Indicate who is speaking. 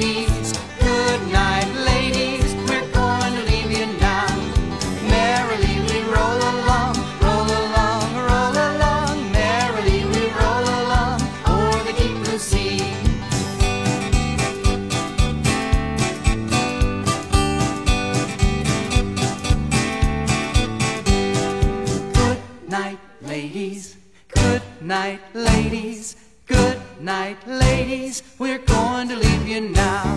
Speaker 1: ladies. Good night, ladies. We're going to leave you now. Merrily we roll along, roll along, roll along. Merrily we roll along o'er the deep blue sea. Good night, ladies. Good night, ladies. Good night, ladies. We're going to leave now.